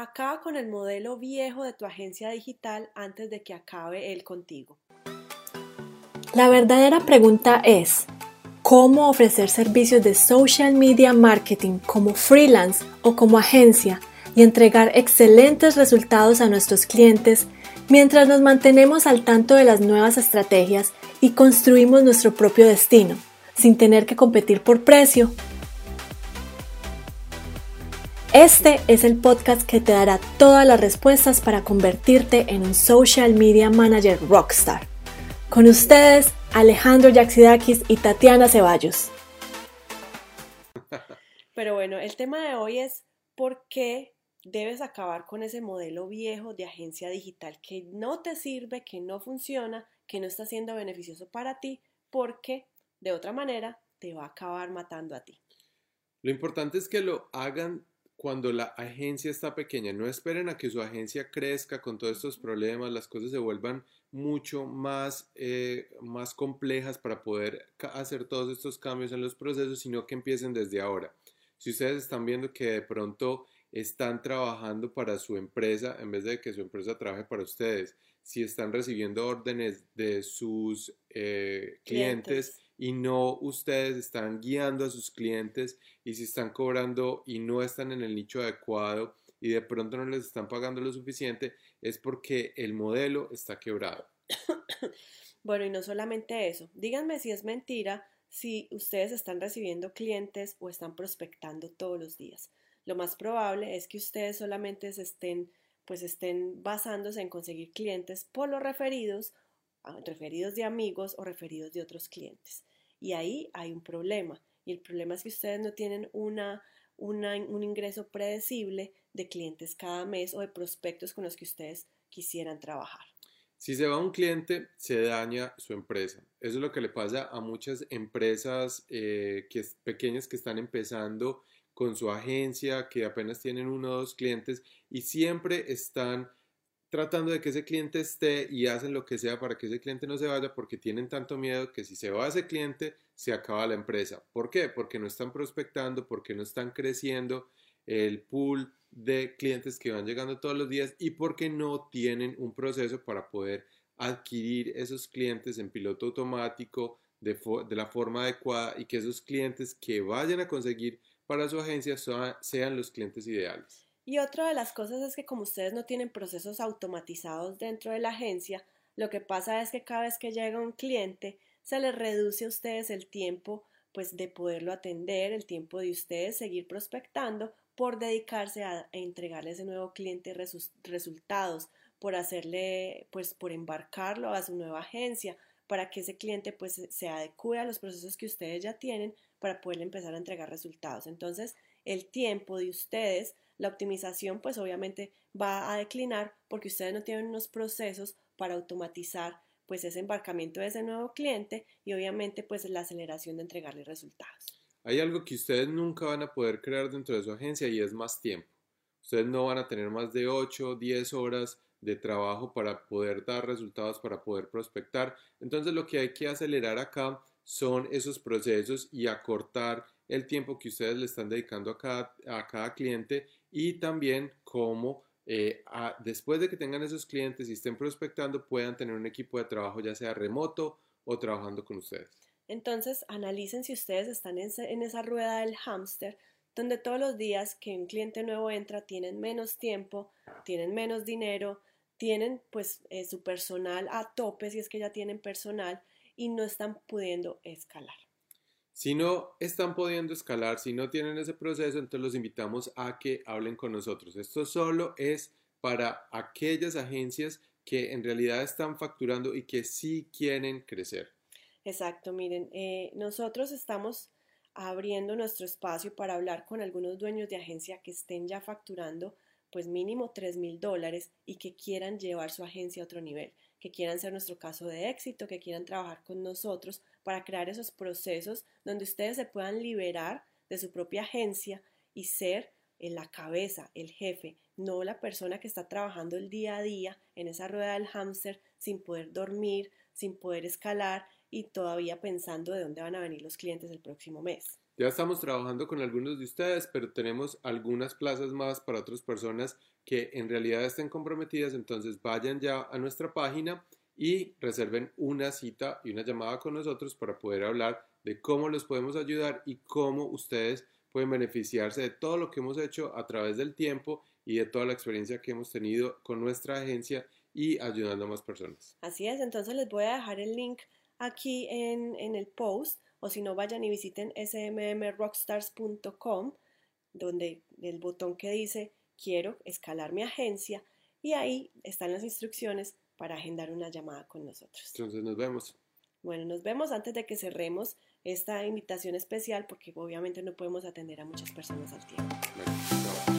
Acaba con el modelo viejo de tu agencia digital antes de que acabe él contigo. La verdadera pregunta es, ¿cómo ofrecer servicios de social media marketing como freelance o como agencia y entregar excelentes resultados a nuestros clientes mientras nos mantenemos al tanto de las nuevas estrategias y construimos nuestro propio destino, sin tener que competir por precio este es el podcast que te dará todas las respuestas para convertirte en un social media manager rockstar. Con ustedes, Alejandro Yaxidakis y Tatiana Ceballos. Pero bueno, el tema de hoy es por qué debes acabar con ese modelo viejo de agencia digital que no te sirve, que no funciona, que no está siendo beneficioso para ti, porque de otra manera te va a acabar matando a ti. Lo importante es que lo hagan cuando la agencia está pequeña. No esperen a que su agencia crezca con todos estos problemas, las cosas se vuelvan mucho más, eh, más complejas para poder hacer todos estos cambios en los procesos, sino que empiecen desde ahora. Si ustedes están viendo que de pronto están trabajando para su empresa en vez de que su empresa trabaje para ustedes, si están recibiendo órdenes de sus eh, clientes y no ustedes están guiando a sus clientes y si están cobrando y no están en el nicho adecuado y de pronto no les están pagando lo suficiente, es porque el modelo está quebrado. Bueno, y no solamente eso, díganme si es mentira si ustedes están recibiendo clientes o están prospectando todos los días. Lo más probable es que ustedes solamente estén pues estén basándose en conseguir clientes por los referidos, ah, referidos de amigos o referidos de otros clientes. Y ahí hay un problema. Y el problema es que ustedes no tienen una, un ingreso predecible de clientes cada mes o de prospectos con los que ustedes quisieran trabajar. Si se va un cliente, se daña su empresa. Eso es lo que le pasa a muchas empresas eh, que, pequeñas que están empezando con su agencia, que apenas tienen uno o dos clientes y siempre están tratando de que ese cliente esté y hacen lo que sea para que ese cliente no se vaya porque tienen tanto miedo que si se va ese cliente se acaba la empresa. ¿Por qué? Porque no están prospectando, porque no están creciendo el pool de clientes que van llegando todos los días y porque no tienen un proceso para poder adquirir esos clientes en piloto automático de, de la forma adecuada y que esos clientes que vayan a conseguir para su agencia sean los clientes ideales. Y otra de las cosas es que como ustedes no tienen procesos automatizados dentro de la agencia, lo que pasa es que cada vez que llega un cliente, se les reduce a ustedes el tiempo pues de poderlo atender, el tiempo de ustedes seguir prospectando por dedicarse a, entregarle a ese nuevo cliente resultados, por hacerle, pues por embarcarlo a su nueva agencia, para que ese cliente pues se adecue a los procesos que ustedes ya tienen para poder empezar a entregar resultados. Entonces, el tiempo de ustedes la optimización pues obviamente va a declinar porque ustedes no tienen unos procesos para automatizar pues ese embarcamiento de ese nuevo cliente y obviamente pues la aceleración de entregarle resultados. Hay algo que ustedes nunca van a poder crear dentro de su agencia y es más tiempo. Ustedes no van a tener más de 8 o 10 horas de trabajo para poder dar resultados, para poder prospectar. Entonces lo que hay que acelerar acá son esos procesos y acortar el tiempo que ustedes le están dedicando a cada, a cada cliente y también cómo eh, después de que tengan esos clientes y estén prospectando puedan tener un equipo de trabajo ya sea remoto o trabajando con ustedes. Entonces analicen si ustedes están en, en esa rueda del hámster donde todos los días que un cliente nuevo entra tienen menos tiempo, tienen menos dinero, tienen pues eh, su personal a tope si es que ya tienen personal y no están pudiendo escalar. Si no están pudiendo escalar, si no tienen ese proceso, entonces los invitamos a que hablen con nosotros. Esto solo es para aquellas agencias que en realidad están facturando y que sí quieren crecer. Exacto, miren, eh, nosotros estamos abriendo nuestro espacio para hablar con algunos dueños de agencia que estén ya facturando pues mínimo 3 mil dólares y que quieran llevar su agencia a otro nivel, que quieran ser nuestro caso de éxito, que quieran trabajar con nosotros para crear esos procesos donde ustedes se puedan liberar de su propia agencia y ser en la cabeza, el jefe, no la persona que está trabajando el día a día en esa rueda del hámster sin poder dormir, sin poder escalar y todavía pensando de dónde van a venir los clientes el próximo mes. Ya estamos trabajando con algunos de ustedes, pero tenemos algunas plazas más para otras personas que en realidad estén comprometidas. Entonces vayan ya a nuestra página y reserven una cita y una llamada con nosotros para poder hablar de cómo los podemos ayudar y cómo ustedes pueden beneficiarse de todo lo que hemos hecho a través del tiempo y de toda la experiencia que hemos tenido con nuestra agencia y ayudando a más personas. Así es, entonces les voy a dejar el link aquí en, en el post o si no vayan y visiten smmrockstars.com donde el botón que dice quiero escalar mi agencia y ahí están las instrucciones para agendar una llamada con nosotros. Entonces nos vemos. Bueno, nos vemos antes de que cerremos esta invitación especial porque obviamente no podemos atender a muchas personas al tiempo.